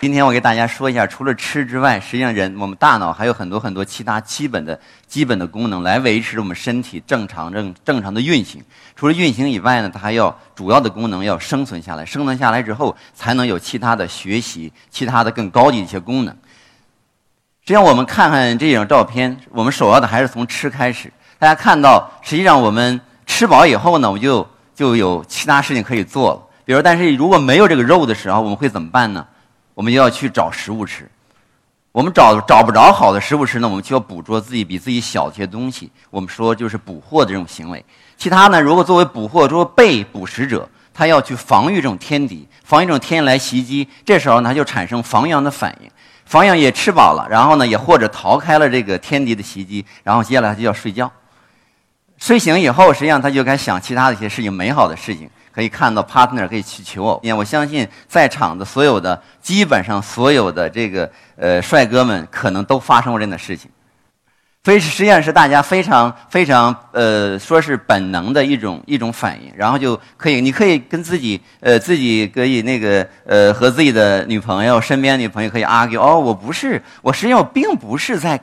今天我给大家说一下，除了吃之外，实际上人我们大脑还有很多很多其他基本的基本的功能，来维持我们身体正常正正常的运行。除了运行以外呢，它还要主要的功能要生存下来，生存下来之后才能有其他的学习，其他的更高级一些功能。实际上，我们看看这张照片，我们首要的还是从吃开始。大家看到，实际上我们吃饱以后呢，我就就有其他事情可以做了。比如，但是如果没有这个肉的时候，我们会怎么办呢？我们就要去找食物吃，我们找找不着好的食物吃呢，我们就要捕捉自己比自己小的一些东西。我们说就是捕获的这种行为。其他呢，如果作为捕获，作为被捕食者，他要去防御这种天敌，防御这种天来袭击。这时候呢，他就产生防御的反应，防御也吃饱了，然后呢，也或者逃开了这个天敌的袭击，然后接下来他就要睡觉。睡醒以后，实际上他就该想其他的一些事情，美好的事情。可以看到，partner 可以去求偶。因为我相信在场的所有的，基本上所有的这个呃帅哥们，可能都发生过这样的事情。所以实际上是大家非常非常呃，说是本能的一种一种反应。然后就可以，你可以跟自己呃自己可以那个呃和自己的女朋友、身边女朋友可以 argue。哦，我不是，我实际上我并不是在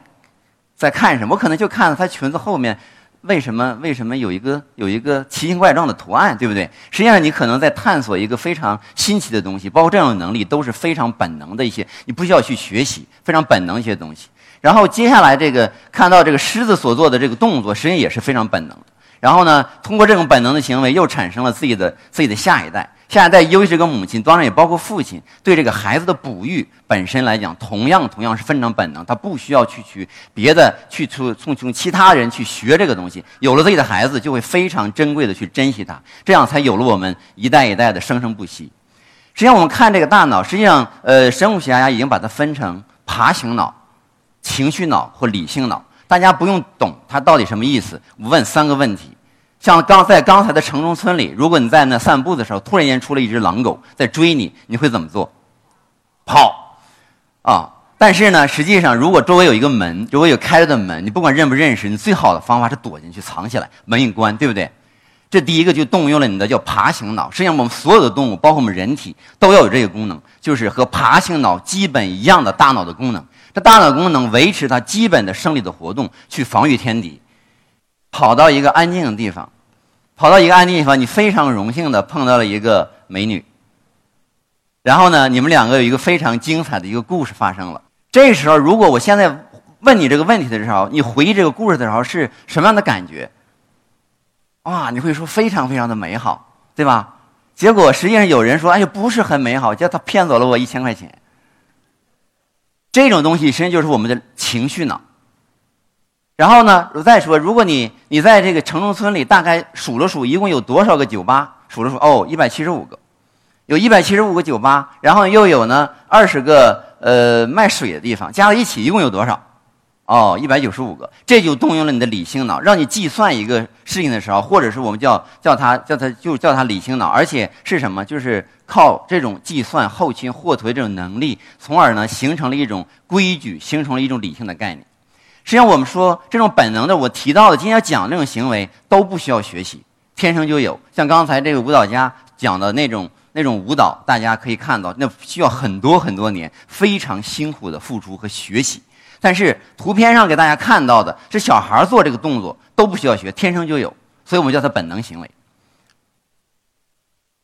在看什么，我可能就看到她裙子后面。为什么？为什么有一个有一个奇形怪状的图案，对不对？实际上，你可能在探索一个非常新奇的东西，包括这样的能力都是非常本能的一些，你不需要去学习，非常本能一些东西。然后接下来这个看到这个狮子所做的这个动作，实际上也是非常本能。然后呢，通过这种本能的行为，又产生了自己的自己的下一代。下一代尤其是个母亲，当然也包括父亲，对这个孩子的哺育本身来讲，同样同样是非常本能，他不需要去去别的去从从从其他人去学这个东西。有了自己的孩子，就会非常珍贵的去珍惜他，这样才有了我们一代一代的生生不息。实际上，我们看这个大脑，实际上呃，生物学家已经把它分成爬行脑、情绪脑或理性脑。大家不用懂它到底什么意思，我问三个问题。像刚在刚才的城中村里，如果你在那散步的时候，突然间出了一只狼狗在追你，你会怎么做？跑，啊！但是呢，实际上如果周围有一个门，如果有开着的门，你不管认不认识，你最好的方法是躲进去藏起来，门一关，对不对？这第一个就动用了你的叫爬行脑。实际上，我们所有的动物，包括我们人体，都要有这个功能，就是和爬行脑基本一样的大脑的功能。这大脑功能维持它基本的生理的活动，去防御天敌。跑到一个安静的地方，跑到一个安静地方，你非常荣幸的碰到了一个美女。然后呢，你们两个有一个非常精彩的一个故事发生了。这时候，如果我现在问你这个问题的时候，你回忆这个故事的时候是什么样的感觉？啊，你会说非常非常的美好，对吧？结果实际上有人说，哎呀，不是很美好，叫他骗走了我一千块钱。这种东西实际上就是我们的情绪脑。然后呢？我再说，如果你你在这个城中村里，大概数了数，一共有多少个酒吧？数了数，哦，一百七十五个，有一百七十五个酒吧，然后又有呢二十个呃卖水的地方，加在一起一共有多少？哦，一百九十五个。这就动用了你的理性脑，让你计算一个事情的时候，或者是我们叫叫它叫它就叫它理性脑，而且是什么？就是靠这种计算后勤获取这种能力，从而呢形成了一种规矩，形成了一种理性的概念。实际上，我们说这种本能的，我提到的今天要讲这种行为都不需要学习，天生就有。像刚才这个舞蹈家讲的那种那种舞蹈，大家可以看到，那需要很多很多年非常辛苦的付出和学习。但是图片上给大家看到的是小孩做这个动作都不需要学，天生就有，所以我们叫它本能行为。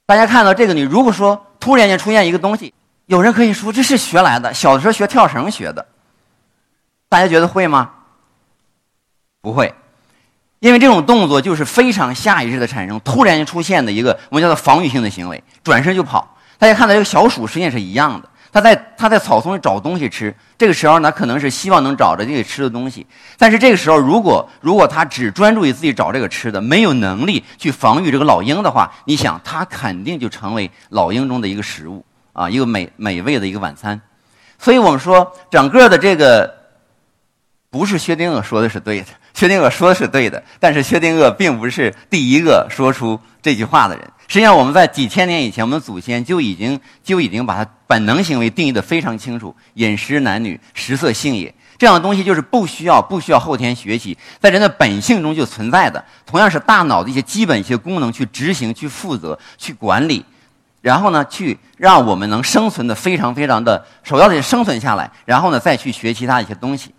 大家看到这个，你如果说突然间出现一个东西，有人可以说这是学来的，小的时候学跳绳学的。大家觉得会吗？不会，因为这种动作就是非常下意识的产生，突然间出现的一个我们叫做防御性的行为，转身就跑。大家看到这个小鼠实际上是一样的，他在他在草丛里找东西吃，这个时候呢可能是希望能找着这个吃的东西，但是这个时候如果如果他只专注于自己找这个吃的，没有能力去防御这个老鹰的话，你想他肯定就成为老鹰中的一个食物啊，一个美美味的一个晚餐。所以我们说整个的这个。不是薛定谔说的是对的，薛定谔说的是对的，但是薛定谔并不是第一个说出这句话的人。实际上，我们在几千年以前，我们祖先就已经就已经把它本能行为定义的非常清楚：饮食男女，食色性也。这样的东西就是不需要不需要后天学习，在人的本性中就存在的。同样是大脑的一些基本一些功能去执行、去负责、去管理，然后呢，去让我们能生存的非常非常的首要的生存下来，然后呢，再去学其他一些东西。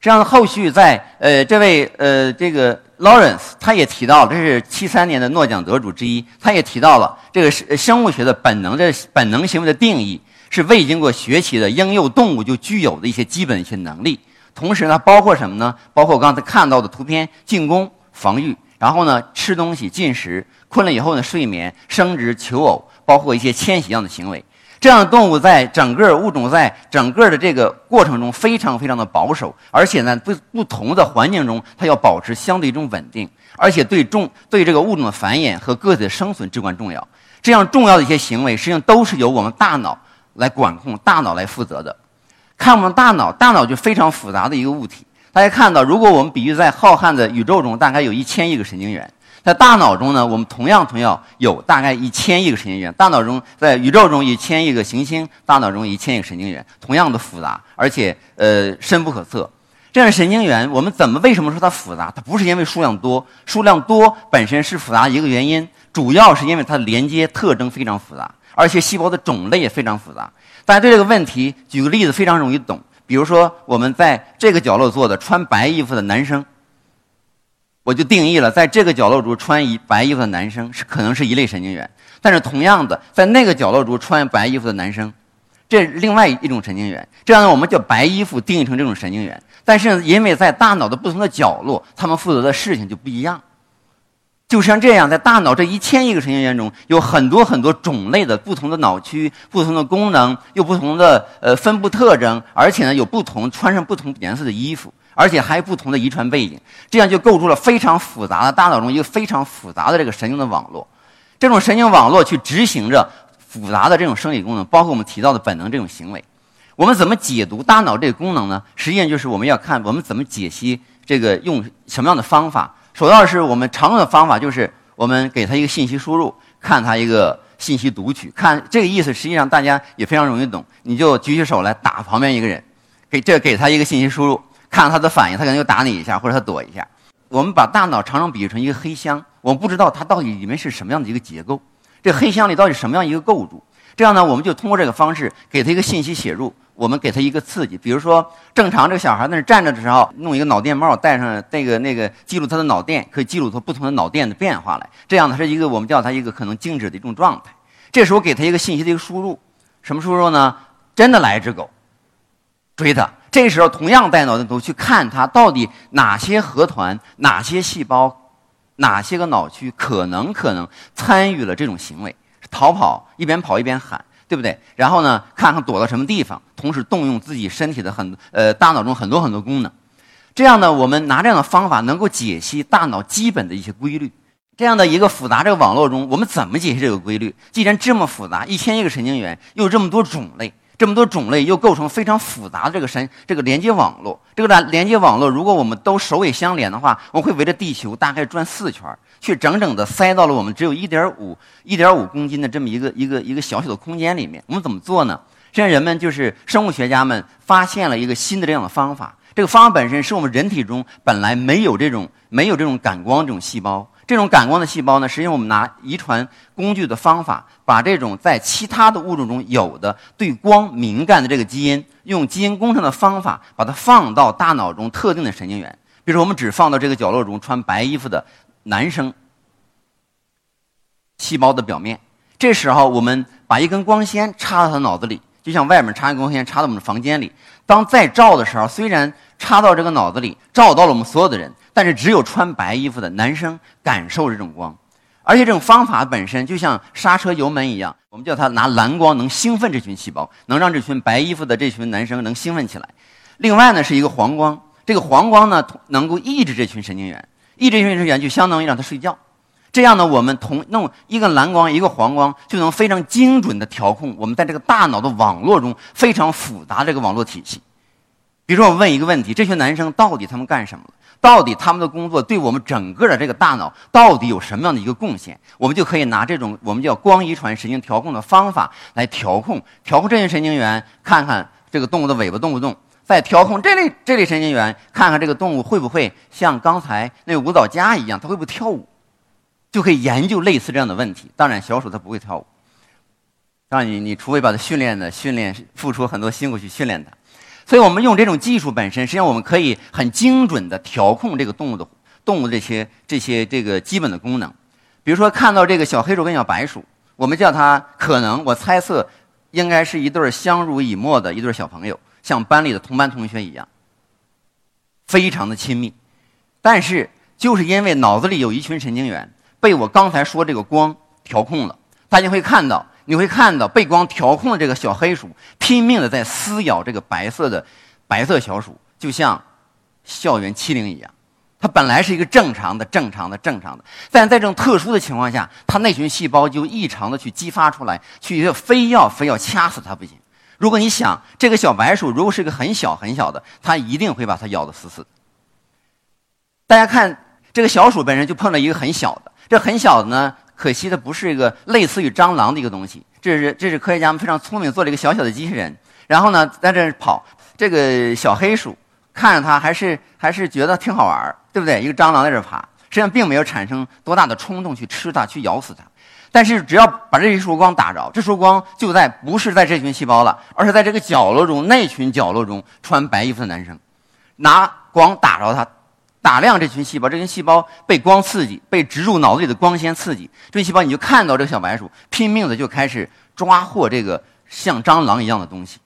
这样后续在呃这位呃这个 Lawrence 他也提到了，这是七三年的诺奖得主之一，他也提到了这个生生物学的本能的本能行为的定义。是未经过学习的婴幼动物就具有的一些基本一些能力，同时呢，包括什么呢？包括我刚才看到的图片：进攻、防御，然后呢，吃东西、进食，困了以后呢，睡眠、生殖、求偶，包括一些迁徙样的行为。这样的动物在整个物种在整个的这个过程中非常非常的保守，而且呢，不不同的环境中，它要保持相对一种稳定，而且对重对这个物种的繁衍和个体的生存至关重要。这样重要的一些行为，实际上都是由我们大脑。来管控大脑来负责的，看我们大脑，大脑就非常复杂的一个物体。大家看到，如果我们比喻在浩瀚的宇宙中，大概有一千亿个神经元，在大脑中呢，我们同样同样有大概一千亿个神经元。大脑中在宇宙中一千亿个行星，大脑中一千亿个神经元，同样的复杂，而且呃深不可测。这样神经元，我们怎么为什么说它复杂？它不是因为数量多，数量多本身是复杂一个原因，主要是因为它连接特征非常复杂。而且细胞的种类也非常复杂。大家对这个问题，举个例子非常容易懂。比如说，我们在这个角落坐的穿白衣服的男生，我就定义了，在这个角落中穿一白衣服的男生是可能是一类神经元。但是同样的，在那个角落中穿白衣服的男生，这另外一种神经元。这样呢，我们叫白衣服定义成这种神经元。但是因为在大脑的不同的角落，他们负责的事情就不一样。就像这样，在大脑这一千亿个神经元中，有很多很多种类的不同的脑区、不同的功能、有不同的呃分布特征，而且呢有不同穿上不同颜色的衣服，而且还有不同的遗传背景，这样就构筑了非常复杂的大脑中一个非常复杂的这个神经的网络。这种神经网络去执行着复杂的这种生理功能，包括我们提到的本能这种行为。我们怎么解读大脑这个功能呢？实际上就是我们要看我们怎么解析这个用什么样的方法。首要是我们常用的方法，就是我们给他一个信息输入，看他一个信息读取，看这个意思。实际上大家也非常容易懂，你就举起手来打旁边一个人，给这给他一个信息输入，看他的反应，他可能就打你一下，或者他躲一下。我们把大脑常常比喻成一个黑箱，我们不知道它到底里面是什么样的一个结构，这黑箱里到底什么样一个构筑。这样呢，我们就通过这个方式给他一个信息写入。我们给他一个刺激，比如说，正常这个小孩在那站着的时候，弄一个脑电帽戴上，那个那个记录他的脑电，可以记录出不同的脑电的变化来。这样呢，是一个我们叫它一个可能静止的一种状态。这时候给他一个信息的一个输入，什么输入呢？真的来一只狗，追他。这时候同样带脑电图去看它到底哪些核团、哪些细胞、哪些个脑区可能可能参与了这种行为，逃跑，一边跑一边喊。对不对？然后呢，看看躲到什么地方，同时动用自己身体的很呃大脑中很多很多功能，这样呢，我们拿这样的方法能够解析大脑基本的一些规律。这样的一个复杂这个网络中，我们怎么解析这个规律？既然这么复杂，一千亿个神经元，又有这么多种类。这么多种类又构成非常复杂的这个神这个连接网络，这个连连接网络如果我们都首尾相连的话，我会围着地球大概转四圈，却整整的塞到了我们只有一点五一点五公斤的这么一个一个一个小小的空间里面。我们怎么做呢？现在人们就是生物学家们发现了一个新的这样的方法，这个方法本身是我们人体中本来没有这种没有这种感光这种细胞。这种感光的细胞呢，实际上我们拿遗传工具的方法，把这种在其他的物种中有的对光敏感的这个基因，用基因工程的方法把它放到大脑中特定的神经元。比如说，我们只放到这个角落中穿白衣服的男生细胞的表面。这时候，我们把一根光纤插到他脑子里，就像外面插一根光纤插到我们的房间里。当再照的时候，虽然插到这个脑子里，照到了我们所有的人。但是只有穿白衣服的男生感受这种光，而且这种方法本身就像刹车油门一样，我们叫它拿蓝光能兴奋这群细胞，能让这群白衣服的这群男生能兴奋起来。另外呢是一个黄光，这个黄光呢能够抑制这群神经元，抑制这群神经元就相当于让他睡觉。这样呢我们同弄一个蓝光一个黄光就能非常精准的调控我们在这个大脑的网络中非常复杂这个网络体系。比如说，我问一个问题：这群男生到底他们干什么了？到底他们的工作对我们整个的这个大脑到底有什么样的一个贡献？我们就可以拿这种我们叫光遗传神经调控的方法来调控，调控这些神经元，看看这个动物的尾巴动不动；再调控这类这类神经元，看看这个动物会不会像刚才那个舞蹈家一样，它会不会跳舞？就可以研究类似这样的问题。当然，小鼠它不会跳舞，让你你除非把它训练的训练，付出很多辛苦去训练它。所以我们用这种技术本身，实际上我们可以很精准的调控这个动物的动物这些这些这个基本的功能。比如说看到这个小黑鼠跟小白鼠，我们叫它可能我猜测应该是一对相濡以沫的一对小朋友，像班里的同班同学一样，非常的亲密。但是就是因为脑子里有一群神经元被我刚才说这个光调控了，大家会看到。你会看到被光调控的这个小黑鼠拼命的在撕咬这个白色的白色小鼠，就像校园欺凌一样。它本来是一个正常的、正常的、正常的，但在这种特殊的情况下，它那群细胞就异常的去激发出来，去非要非要掐死它不行。如果你想这个小白鼠如果是一个很小很小的，它一定会把它咬得死死的。大家看这个小鼠本身就碰到一个很小的，这很小的呢。可惜的不是一个类似于蟑螂的一个东西，这是这是科学家们非常聪明做了一个小小的机器人，然后呢在这跑，这个小黑鼠看着它还是还是觉得挺好玩对不对？一个蟑螂在这爬，实际上并没有产生多大的冲动去吃它去咬死它，但是只要把这一束光打着，这束光就在不是在这群细胞了，而是在这个角落中那群角落中穿白衣服的男生，拿光打着它。打亮这群细胞，这群细胞被光刺激，被植入脑子里的光纤刺激，这群细胞你就看到这个小白鼠拼命的就开始抓获这个像蟑螂一样的东西，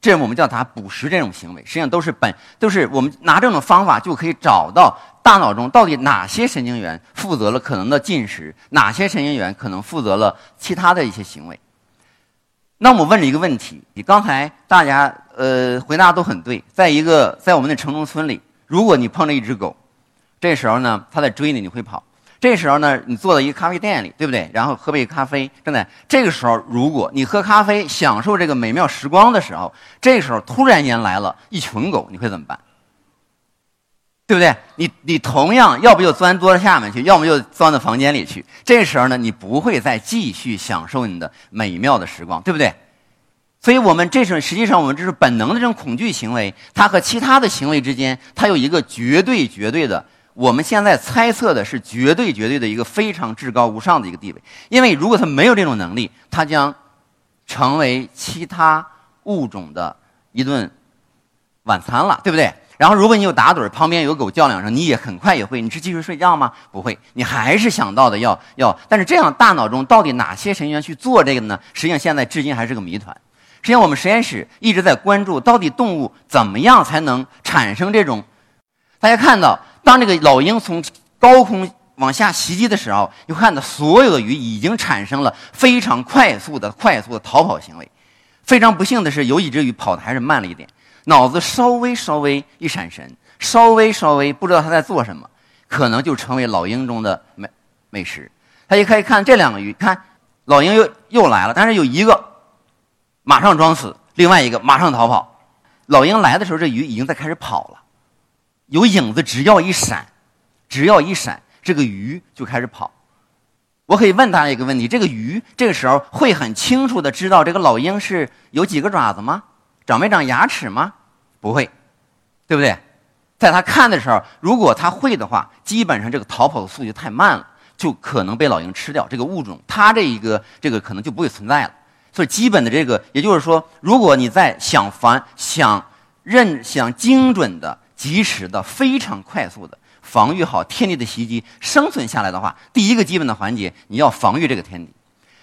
这我们叫它捕食这种行为，实际上都是本都是我们拿这种方法就可以找到大脑中到底哪些神经元负责了可能的进食，哪些神经元可能负责了其他的一些行为。那我问了一个问题，你刚才大家呃回答都很对，在一个在我们的城中村里。如果你碰着一只狗，这时候呢，它在追你，你会跑。这时候呢，你坐在一个咖啡店里，对不对？然后喝杯咖啡，正在这个时候，如果你喝咖啡享受这个美妙时光的时候，这时候突然间来了一群狗，你会怎么办？对不对？你你同样要不就钻桌子下面去，要么就钻到房间里去。这时候呢，你不会再继续享受你的美妙的时光，对不对？所以我们这种实际上，我们这是本能的这种恐惧行为，它和其他的行为之间，它有一个绝对绝对的，我们现在猜测的是绝对绝对的一个非常至高无上的一个地位。因为如果它没有这种能力，它将成为其他物种的一顿晚餐了，对不对？然后如果你有打盹，旁边有狗叫两声，你也很快也会，你是继续睡觉吗？不会，你还是想到的要要。但是这样大脑中到底哪些神经元去做这个呢？实际上现在至今还是个谜团。实际上，我们实验室一直在关注，到底动物怎么样才能产生这种？大家看到，当这个老鹰从高空往下袭击的时候，你看到所有的鱼已经产生了非常快速的、快速的逃跑行为。非常不幸的是，有一只鱼跑的还是慢了一点，脑子稍微稍微一闪神，稍微稍微不知道它在做什么，可能就成为老鹰中的美美食。大家可以看这两个鱼，看老鹰又又来了，但是有一个。马上装死，另外一个马上逃跑。老鹰来的时候，这鱼已经在开始跑了，有影子，只要一闪，只要一闪，这个鱼就开始跑。我可以问大家一个问题：这个鱼这个时候会很清楚的知道这个老鹰是有几个爪子吗？长没长牙齿吗？不会，对不对？在他看的时候，如果他会的话，基本上这个逃跑的速度太慢了，就可能被老鹰吃掉。这个物种，它这一个这个可能就不会存在了。最，基本的这个，也就是说，如果你在想防、想认、想精准的、及时的、非常快速的防御好天地的袭击，生存下来的话，第一个基本的环节，你要防御这个天地。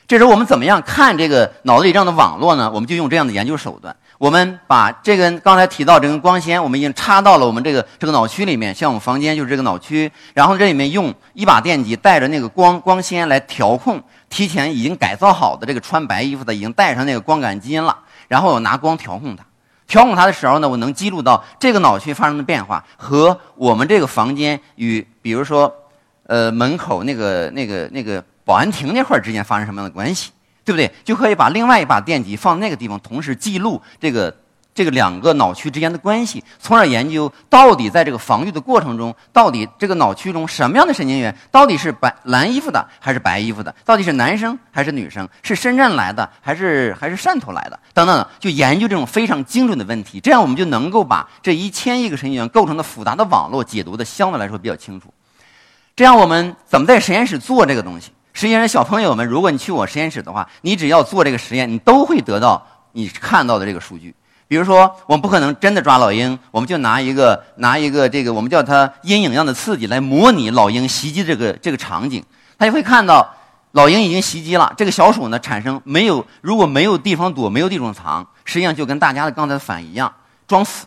这时候，我们怎么样看这个脑子里这样的网络呢？我们就用这样的研究手段。我们把这根刚才提到这根光纤，我们已经插到了我们这个这个脑区里面，像我们房间就是这个脑区。然后这里面用一把电极带着那个光光纤来调控，提前已经改造好的这个穿白衣服的已经带上那个光感基因了。然后我拿光调控它，调控它的时候呢，我能记录到这个脑区发生的变化和我们这个房间与比如说呃门口那个那个那个保安亭那块儿之间发生什么样的关系。对不对？就可以把另外一把电极放那个地方，同时记录这个这个两个脑区之间的关系，从而研究到底在这个防御的过程中，到底这个脑区中什么样的神经元到底是白蓝衣服的还是白衣服的，到底是男生还是女生，是深圳来的还是还是汕头来的，等等，就研究这种非常精准的问题，这样我们就能够把这一千亿个神经元构成的复杂的网络解读的相对来说比较清楚。这样我们怎么在实验室做这个东西？实际上，小朋友们，如果你去我实验室的话，你只要做这个实验，你都会得到你看到的这个数据。比如说，我们不可能真的抓老鹰，我们就拿一个拿一个这个我们叫它阴影样的刺激来模拟老鹰袭击这个这个场景，他就会看到老鹰已经袭击了，这个小鼠呢产生没有如果没有地方躲，没有地方藏，实际上就跟大家的刚才的反一样，装死，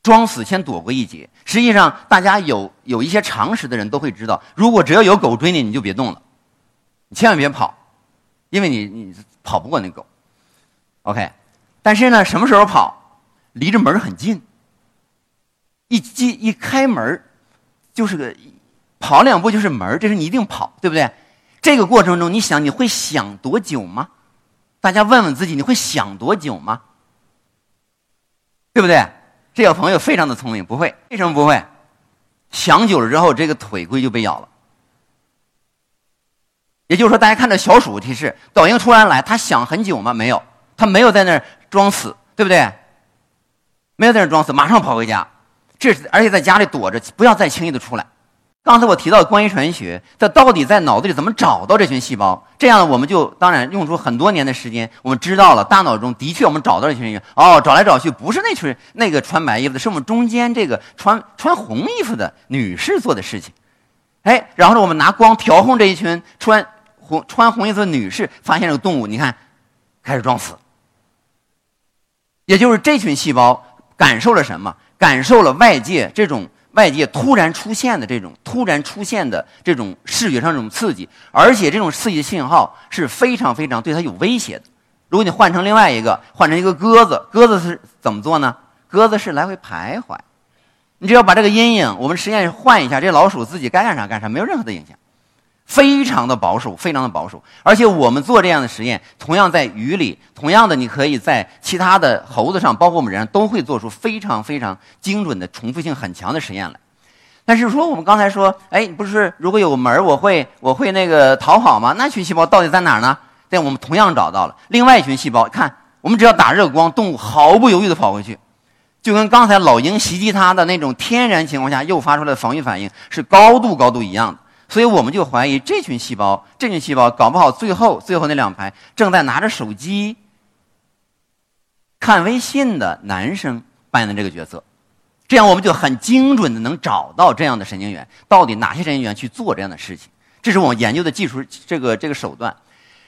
装死先躲过一劫。实际上，大家有有一些常识的人都会知道，如果只要有狗追你，你就别动了，你千万别跑，因为你你跑不过那狗。OK。但是呢，什么时候跑？离着门很近，一进一开门就是个跑两步就是门这是你一定跑，对不对？这个过程中，你想你会想多久吗？大家问问自己，你会想多久吗？对不对？这小朋友非常的聪明，不会，为什么不会？想久了之后，这个腿龟就被咬了。也就是说，大家看这小鼠提示，抖音突然来，他想很久吗？没有，他没有在那儿。装死，对不对？没有在那装死，马上跑回家。这是而且在家里躲着，不要再轻易的出来。刚才我提到关于传学，它到底在脑子里怎么找到这群细胞？这样我们就当然用出很多年的时间，我们知道了大脑中的确我们找到这群人。哦，找来找去不是那群那个穿白衣服的，是我们中间这个穿穿红衣服的女士做的事情。哎，然后呢，我们拿光调控这一群穿红穿红衣服的女士，发现这个动物，你看开始装死。也就是这群细胞感受了什么？感受了外界这种外界突然出现的这种突然出现的这种视觉上这种刺激，而且这种刺激的信号是非常非常对它有威胁的。如果你换成另外一个，换成一个鸽子，鸽子是怎么做呢？鸽子是来回徘徊。你只要把这个阴影，我们实验换一下，这老鼠自己该干啥干啥，没有任何的影响。非常的保守，非常的保守，而且我们做这样的实验，同样在鱼里，同样的，你可以在其他的猴子上，包括我们人，都会做出非常非常精准的、重复性很强的实验来。但是说我们刚才说，哎，不是如果有个门我会我会那个逃跑吗？那群细胞到底在哪儿呢？对，我们同样找到了另外一群细胞。看，我们只要打热光，动物毫不犹豫地跑回去，就跟刚才老鹰袭击它的那种天然情况下诱发出来的防御反应是高度高度一样的。所以我们就怀疑这群细胞，这群细胞搞不好最后最后那两排正在拿着手机看微信的男生扮演的这个角色，这样我们就很精准的能找到这样的神经元，到底哪些神经元去做这样的事情，这是我们研究的技术这个这个手段。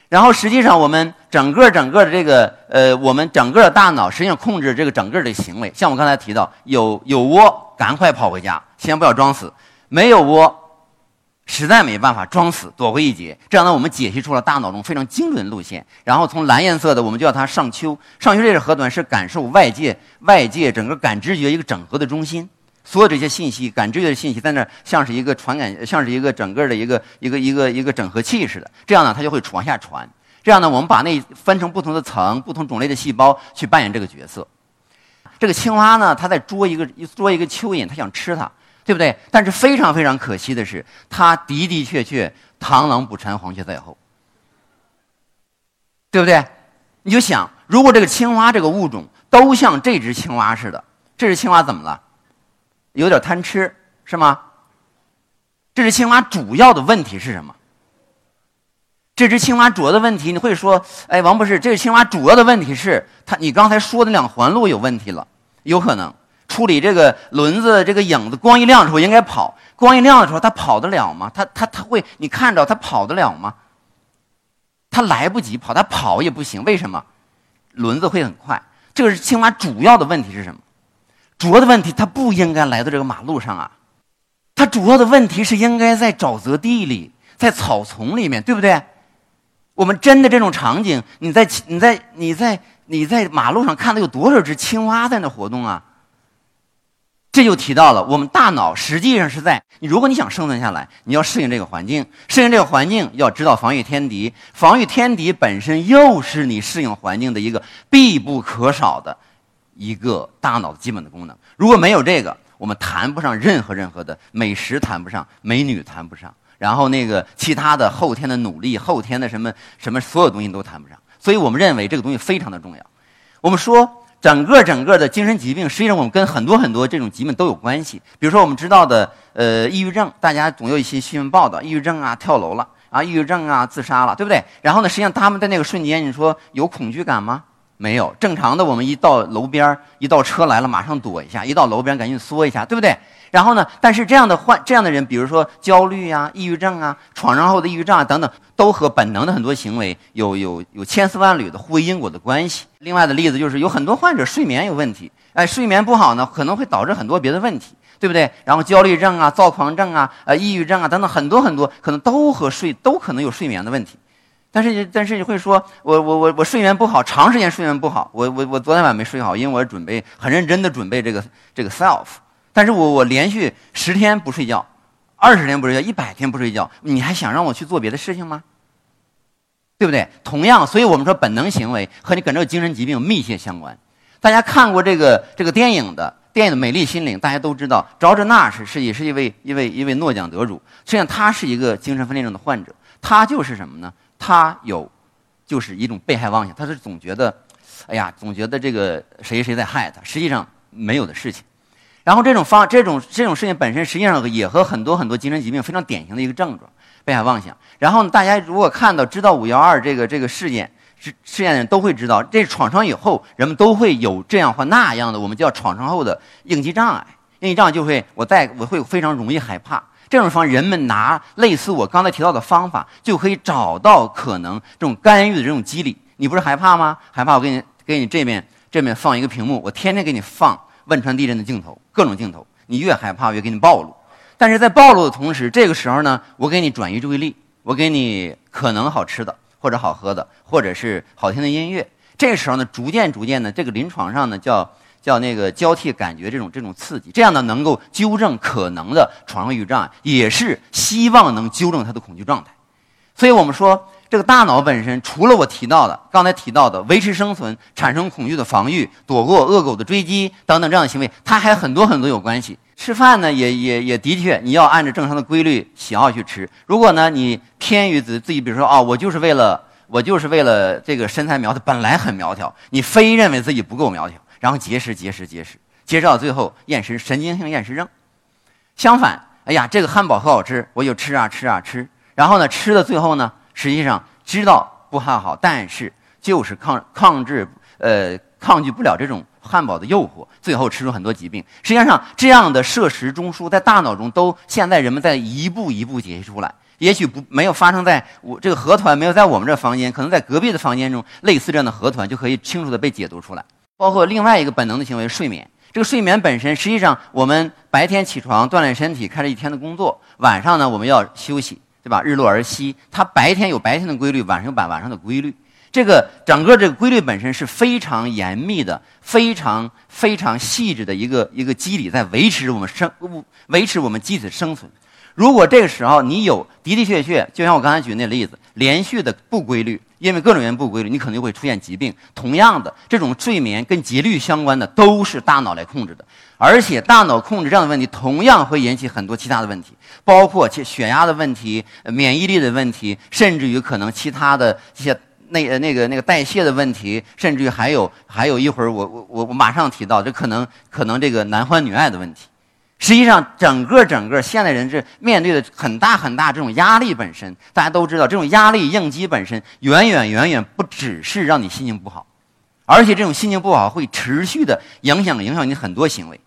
然后实际上我们整个整个的这个呃，我们整个的大脑实际上控制这个整个的行为，像我刚才提到，有有窝赶快跑回家，先不要装死；没有窝。实在没办法，装死躲过一劫。这样呢，我们解析出了大脑中非常精准的路线。然后从蓝颜色的，我们叫它上丘。上丘这个核团是感受外界、外界整个感知觉一个整合的中心。所有这些信息、感知觉的信息在那儿，像是一个传感，像是一个整个的一个一个一个一个整合器似的。这样呢，它就会往下传。这样呢，我们把那分成不同的层、不同种类的细胞去扮演这个角色。这个青蛙呢，它在捉一个捉一个蚯蚓，它想吃它。对不对？但是非常非常可惜的是，它的的确确螳螂捕蝉，黄雀在后，对不对？你就想，如果这个青蛙这个物种都像这只青蛙似的，这只青蛙怎么了？有点贪吃是吗？这只青蛙主要的问题是什么？这只青蛙主要的问题，你会说，哎，王博士，这只青蛙主要的问题是它，你刚才说的两环路有问题了，有可能。处理这个轮子，这个影子光一亮的时候应该跑，光一亮的时候它跑得了吗？它它它会，你看着它跑得了吗？它来不及跑，它跑也不行，为什么？轮子会很快。这个是青蛙主要的问题是什么？主要的问题它不应该来到这个马路上啊，它主要的问题是应该在沼泽地里，在草丛里面，对不对？我们真的这种场景，你在你在你在你在马路上看到有多少只青蛙在那活动啊？这就提到了我们大脑实际上是在你，如果你想生存下来，你要适应这个环境，适应这个环境要知道防御天敌，防御天敌本身又是你适应环境的一个必不可少的一个大脑的基本的功能。如果没有这个，我们谈不上任何任何的美食，谈不上美女，谈不上，然后那个其他的后天的努力，后天的什么什么所有东西都谈不上。所以我们认为这个东西非常的重要。我们说。整个整个的精神疾病，实际上我们跟很多很多这种疾病都有关系。比如说我们知道的，呃，抑郁症，大家总有一些新闻报道，抑郁症啊，跳楼了啊，抑郁症啊，自杀了，对不对？然后呢，实际上他们在那个瞬间，你说有恐惧感吗？没有。正常的，我们一到楼边一到车来了，马上躲一下；一到楼边赶紧缩一下，对不对？然后呢？但是这样的患这样的人，比如说焦虑啊、抑郁症啊、创伤后的抑郁症啊等等，都和本能的很多行为有有有千丝万缕的互为因果的关系。另外的例子就是，有很多患者睡眠有问题，哎，睡眠不好呢，可能会导致很多别的问题，对不对？然后焦虑症啊、躁狂症啊、呃、抑郁症啊等等，很多很多可能都和睡都可能有睡眠的问题。但是但是你会说，我我我我睡眠不好，长时间睡眠不好，我我我昨天晚上没睡好，因为我准备很认真的准备这个这个 self。但是我我连续十天不睡觉，二十天不睡觉，一百天不睡觉，你还想让我去做别的事情吗？对不对？同样，所以我们说本能行为和你跟这个精神疾病密切相关。大家看过这个这个电影的电影的《美丽心灵》，大家都知道，乔治纳什是也是一位一位一位诺奖得主。实际上，他是一个精神分裂症的患者。他就是什么呢？他有就是一种被害妄想，他是总觉得，哎呀，总觉得这个谁谁在害他，实际上没有的事情。然后这种方这种这种事情本身实际上也和很多很多精神疾病非常典型的一个症状，被害妄想。然后大家如果看到知道五幺二这个这个事件是事件的人都会知道，这创伤以后人们都会有这样或那样的我们叫创伤后的应激障碍。应激障碍就会我在我会非常容易害怕。这种方人们拿类似我刚才提到的方法就可以找到可能这种干预的这种机理。你不是害怕吗？害怕我给你给你这边这边放一个屏幕，我天天给你放。汶川地震的镜头，各种镜头，你越害怕越给你暴露。但是在暴露的同时，这个时候呢，我给你转移注意力，我给你可能好吃的，或者好喝的，或者是好听的音乐。这个时候呢，逐渐逐渐的，这个临床上呢叫叫那个交替感觉这种这种刺激，这样呢能够纠正可能的创伤抑郁障碍，也是希望能纠正他的恐惧状态。所以我们说。这个大脑本身，除了我提到的刚才提到的维持生存、产生恐惧的防御、躲过恶狗的追击等等这样的行为，它还很多很多有关系。吃饭呢，也也也的确，你要按照正常的规律喜好去吃。如果呢，你偏于自自己，比如说啊，我就是为了我就是为了这个身材苗条，本来很苗条，你非认为自己不够苗条，然后节食节食节食，节食到最后厌食神经性厌食症。相反，哎呀，这个汉堡很好吃，我就吃啊吃啊吃，然后呢，吃的最后呢。实际上知道不太好，但是就是抗抗制呃抗拒不了这种汉堡的诱惑，最后吃出很多疾病。实际上这样的摄食中枢在大脑中都现在人们在一步一步解析出来。也许不没有发生在我这个核团没有在我们这房间，可能在隔壁的房间中，类似这样的核团就可以清楚的被解读出来。包括另外一个本能的行为睡眠，这个睡眠本身实际上我们白天起床锻炼身体，开始一天的工作，晚上呢我们要休息。对吧？日落而息，它白天有白天的规律，晚上有晚晚上的规律。这个整个这个规律本身是非常严密的、非常非常细致的一个一个机理，在维持我们生维持我们机体的生存。如果这个时候你有的的确确，就像我刚才举那例子，连续的不规律，因为各种原因不规律，你可能会出现疾病。同样的，这种睡眠跟节律相关的，都是大脑来控制的。而且大脑控制这样的问题，同样会引起很多其他的问题，包括血血压的问题、免疫力的问题，甚至于可能其他的一些那呃那个那个代谢的问题，甚至于还有还有一会儿我我我我马上提到，这可能可能这个男欢女爱的问题。实际上，整个整个现代人是面对的很大很大这种压力本身，大家都知道，这种压力应激本身远远远远不只是让你心情不好，而且这种心情不好会持续的影响影响你很多行为。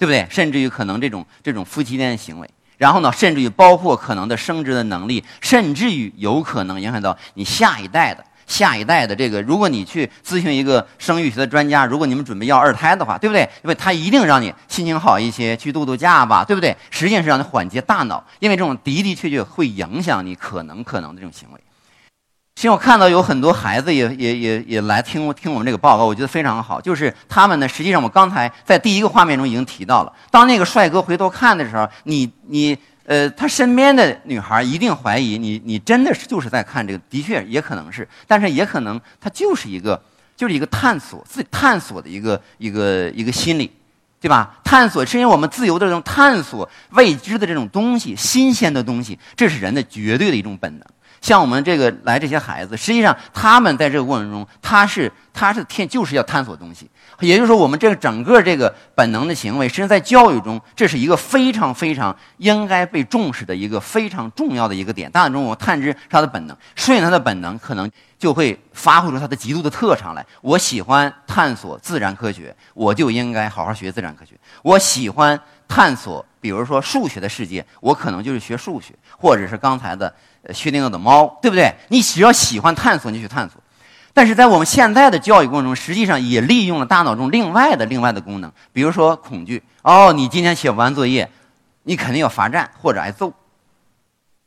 对不对？甚至于可能这种这种夫妻间的行为，然后呢，甚至于包括可能的生殖的能力，甚至于有可能影响到你下一代的下一代的这个。如果你去咨询一个生育学的专家，如果你们准备要二胎的话，对不对？因为他一定让你心情好一些，去度度假吧，对不对？实际上是让你缓解大脑，因为这种的的确确会影响你可能可能的这种行为。其实我看到有很多孩子也也也也来听听我们这个报告，我觉得非常好。就是他们呢，实际上我刚才在第一个画面中已经提到了，当那个帅哥回头看的时候，你你呃，他身边的女孩一定怀疑你，你真的是就是在看这个，的确也可能是，但是也可能他就是一个就是一个探索自己探索的一个一个一个心理，对吧？探索是因为我们自由的这种探索未知的这种东西，新鲜的东西，这是人的绝对的一种本能。像我们这个来这些孩子，实际上他们在这个过程中，他是他是天就是要探索东西。也就是说，我们这个整个这个本能的行为，实际上在教育中，这是一个非常非常应该被重视的一个非常重要的一个点。大脑中我探知他的本能，顺应他的本能，可能就会发挥出他的极度的特长来。我喜欢探索自然科学，我就应该好好学自然科学。我喜欢探索，比如说数学的世界，我可能就是学数学，或者是刚才的。薛定谔的猫，对不对？你只要喜欢探索，你就去探索。但是在我们现在的教育过程中，实际上也利用了大脑中另外的另外的功能，比如说恐惧。哦，你今天写不完作业，你肯定要罚站或者挨揍，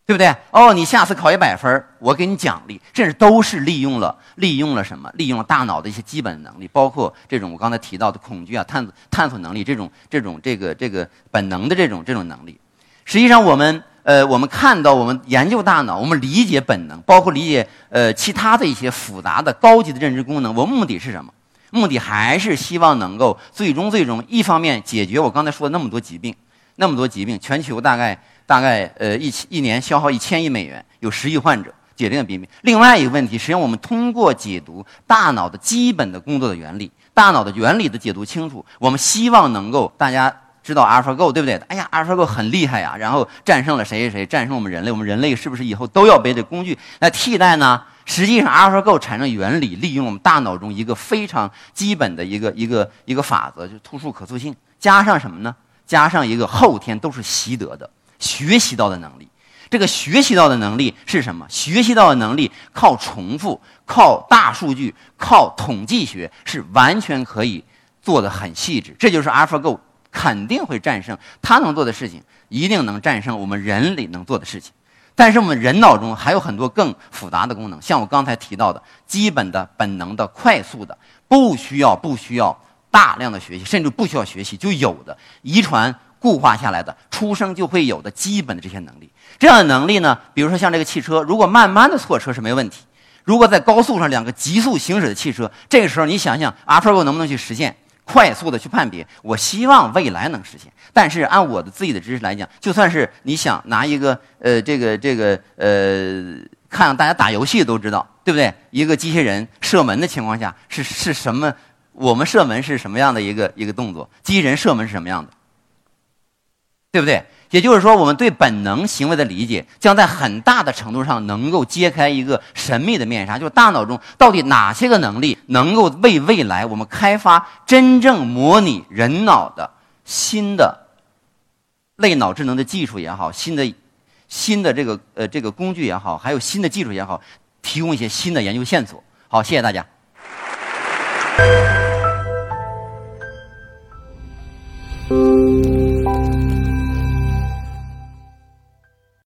对不对？哦，你下次考一百分，我给你奖励。这是都是利用了利用了什么？利用了大脑的一些基本能力，包括这种我刚才提到的恐惧啊、探探索能力这种这种这个这个本能的这种这种能力。实际上我们。呃，我们看到，我们研究大脑，我们理解本能，包括理解呃其他的一些复杂的、高级的认知功能。我目的是什么？目的还是希望能够最终最终，一方面解决我刚才说的那么多疾病，那么多疾病，全球大概大概呃一千一年消耗一千亿美元，有十亿患者，解这个疾病。另外一个问题，实际上我们通过解读大脑的基本的工作的原理，大脑的原理的解读清楚，我们希望能够大家。知道 AlphaGo 对不对？哎呀，AlphaGo 很厉害呀，然后战胜了谁谁谁，战胜我们人类。我们人类是不是以后都要被这工具来替代呢？实际上，AlphaGo 产生原理利用我们大脑中一个非常基本的一个一个一个法则，就是突触可塑性，加上什么呢？加上一个后天都是习得的、学习到的能力。这个学习到的能力是什么？学习到的能力靠重复、靠大数据、靠统计学是完全可以做的很细致。这就是 AlphaGo。肯定会战胜他能做的事情，一定能战胜我们人类能做的事情。但是我们人脑中还有很多更复杂的功能，像我刚才提到的，基本的本能的、快速的，不需要不需要大量的学习，甚至不需要学习就有的遗传固化下来的，出生就会有的基本的这些能力。这样的能力呢，比如说像这个汽车，如果慢慢的错车是没问题；如果在高速上两个急速行驶的汽车，这个时候你想想，AlphaGo 能不能去实现？快速的去判别，我希望未来能实现。但是按我的自己的知识来讲，就算是你想拿一个呃这个这个呃，看大家打游戏都知道，对不对？一个机器人射门的情况下是是什么？我们射门是什么样的一个一个动作？机器人射门是什么样的？对不对？也就是说，我们对本能行为的理解，将在很大的程度上能够揭开一个神秘的面纱，就是大脑中到底哪些个能力能够为未来我们开发真正模拟人脑的新的类脑智能的技术也好，新的新的这个呃这个工具也好，还有新的技术也好，提供一些新的研究线索。好，谢谢大家。